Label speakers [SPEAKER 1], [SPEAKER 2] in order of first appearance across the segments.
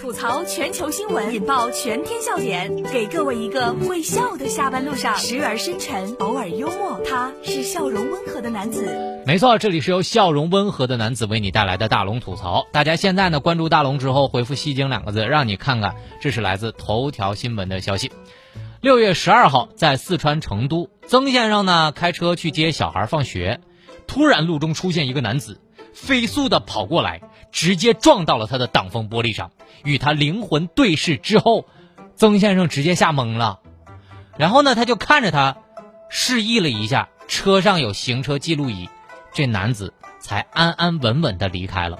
[SPEAKER 1] 吐槽全球新闻，引爆全天笑点，给各位一个会笑的下班路上，时而深沉，偶尔幽默，他是笑容温和的男子。
[SPEAKER 2] 没错，这里是由笑容温和的男子为你带来的大龙吐槽。大家现在呢关注大龙之后，回复“戏精”两个字，让你看看，这是来自头条新闻的消息。六月十二号，在四川成都，曾先生呢开车去接小孩放学，突然路中出现一个男子，飞速的跑过来，直接撞到了他的挡风玻璃上，与他灵魂对视之后，曾先生直接吓懵了，然后呢他就看着他，示意了一下车上有行车记录仪，这男子才安安稳稳的离开了。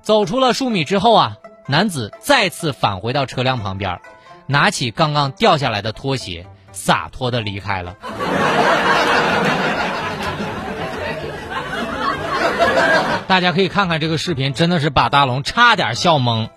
[SPEAKER 2] 走出了数米之后啊，男子再次返回到车辆旁边。拿起刚刚掉下来的拖鞋，洒脱的离开了。大家可以看看这个视频，真的是把大龙差点笑懵。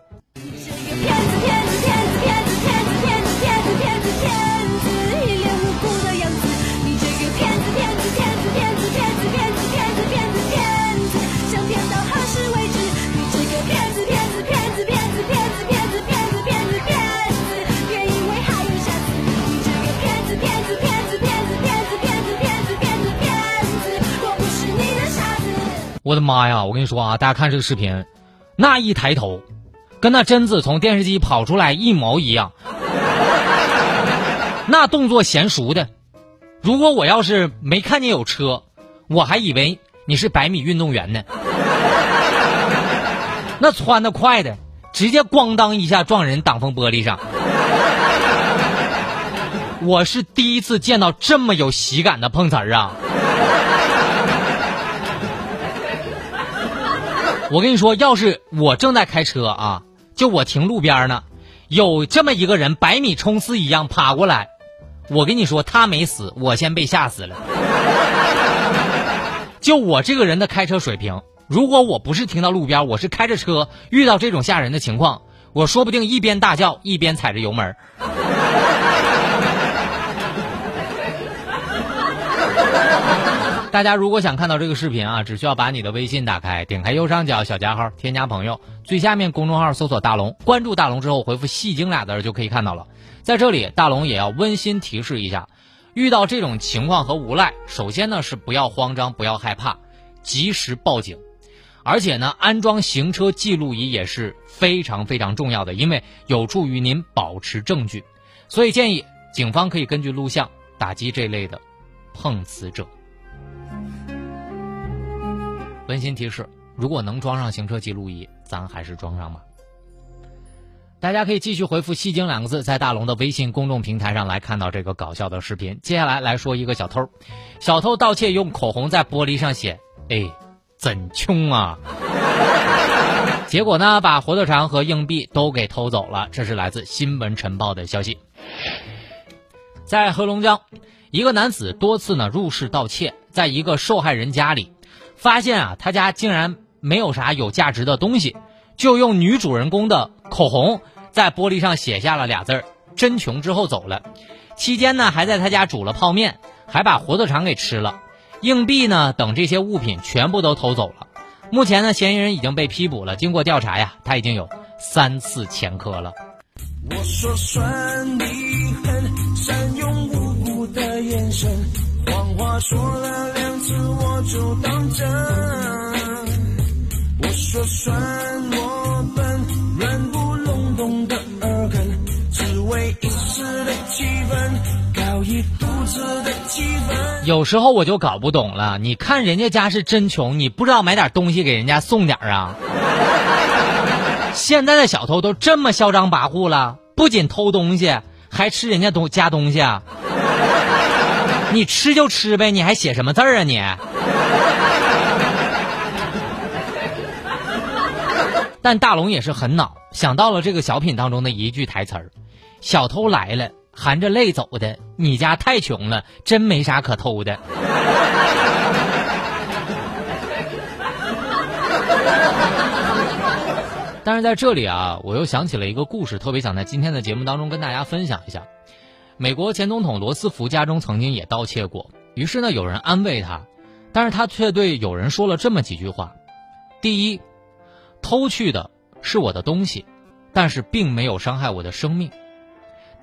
[SPEAKER 2] 我的妈呀！我跟你说啊，大家看这个视频，那一抬头，跟那贞子从电视机跑出来一毛一样，那动作娴熟的。如果我要是没看见有车，我还以为你是百米运动员呢。那窜的快的，直接咣当一下撞人挡风玻璃上。我是第一次见到这么有喜感的碰瓷儿啊！我跟你说，要是我正在开车啊，就我停路边呢，有这么一个人百米冲刺一样爬过来，我跟你说，他没死，我先被吓死了。就我这个人的开车水平，如果我不是停到路边，我是开着车遇到这种吓人的情况，我说不定一边大叫一边踩着油门。大家如果想看到这个视频啊，只需要把你的微信打开，点开右上角小加号，添加朋友，最下面公众号搜索大龙，关注大龙之后回复“戏精”俩字就可以看到了。在这里，大龙也要温馨提示一下，遇到这种情况和无赖，首先呢是不要慌张，不要害怕，及时报警，而且呢安装行车记录仪也是非常非常重要的，因为有助于您保持证据。所以建议警方可以根据录像打击这类的碰瓷者。温馨提示：如果能装上行车记录仪，咱还是装上吧。大家可以继续回复“戏精”两个字，在大龙的微信公众平台上来看到这个搞笑的视频。接下来来说一个小偷，小偷盗窃用口红在玻璃上写：“哎，真穷啊！”结果呢，把火腿肠和硬币都给偷走了。这是来自《新闻晨报》的消息。在黑龙江，一个男子多次呢入室盗窃，在一个受害人家里。发现啊，他家竟然没有啥有价值的东西，就用女主人公的口红在玻璃上写下了俩字儿“真穷”之后走了。期间呢，还在他家煮了泡面，还把火腿肠给吃了。硬币呢等这些物品全部都偷走了。目前呢，嫌疑人已经被批捕了。经过调查呀，他已经有三次前科了。我说算你狠，善用无辜的眼神，谎话说了两次我就当真。我说算我笨，软不隆咚的耳根，只为一时的气氛，搞一肚子的气氛。有时候我就搞不懂了，你看人家家是真穷，你不知道买点东西给人家送点啊？现在的小偷都这么嚣张跋扈了，不仅偷东西，还吃人家东家东西啊！你吃就吃呗，你还写什么字儿啊你？但大龙也是很恼，想到了这个小品当中的一句台词儿：“小偷来了，含着泪走的，你家太穷了，真没啥可偷的。”但是在这里啊，我又想起了一个故事，特别想在今天的节目当中跟大家分享一下。美国前总统罗斯福家中曾经也盗窃过，于是呢，有人安慰他，但是他却对有人说了这么几句话：第一，偷去的是我的东西；但是并没有伤害我的生命。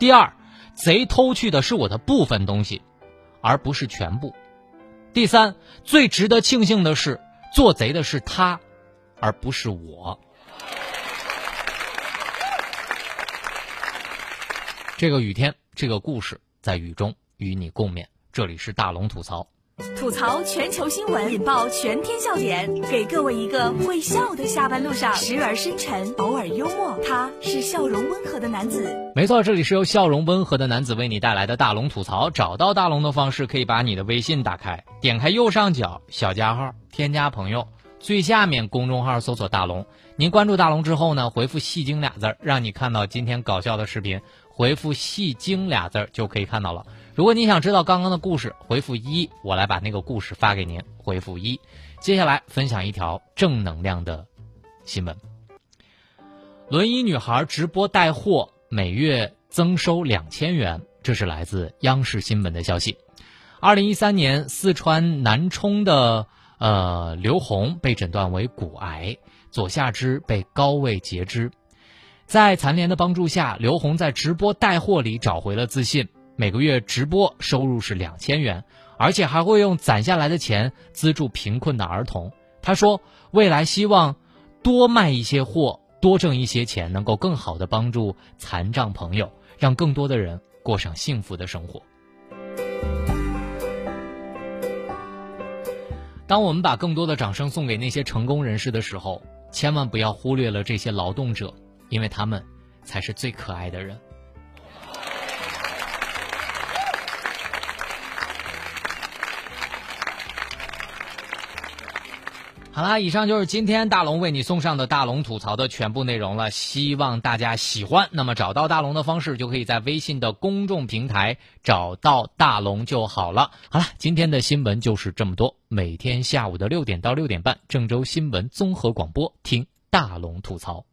[SPEAKER 2] 第二，贼偷去的是我的部分东西，而不是全部。第三，最值得庆幸的是，做贼的是他，而不是我。这个雨天，这个故事在雨中与你共勉。这里是大龙吐槽。
[SPEAKER 1] 吐槽全球新闻，引爆全天笑点，给各位一个会笑的下班路上，时而深沉，偶尔幽默。他是笑容温和的男子。
[SPEAKER 2] 没错，这里是由笑容温和的男子为你带来的大龙吐槽。找到大龙的方式，可以把你的微信打开，点开右上角小加号，添加朋友，最下面公众号搜索大龙。您关注大龙之后呢，回复“戏精”俩字儿，让你看到今天搞笑的视频。回复“戏精”俩字儿就可以看到了。如果你想知道刚刚的故事，回复一，我来把那个故事发给您。回复一，接下来分享一条正能量的新闻：轮椅女孩直播带货，每月增收两千元。这是来自央视新闻的消息。二零一三年，四川南充的呃刘红被诊断为骨癌，左下肢被高位截肢。在残联的帮助下，刘红在直播带货里找回了自信。每个月直播收入是两千元，而且还会用攒下来的钱资助贫困的儿童。他说：“未来希望多卖一些货，多挣一些钱，能够更好的帮助残障朋友，让更多的人过上幸福的生活。”当我们把更多的掌声送给那些成功人士的时候，千万不要忽略了这些劳动者。因为他们才是最可爱的人。好啦，以上就是今天大龙为你送上的大龙吐槽的全部内容了，希望大家喜欢。那么找到大龙的方式，就可以在微信的公众平台找到大龙就好了。好了，今天的新闻就是这么多。每天下午的六点到六点半，郑州新闻综合广播，听大龙吐槽。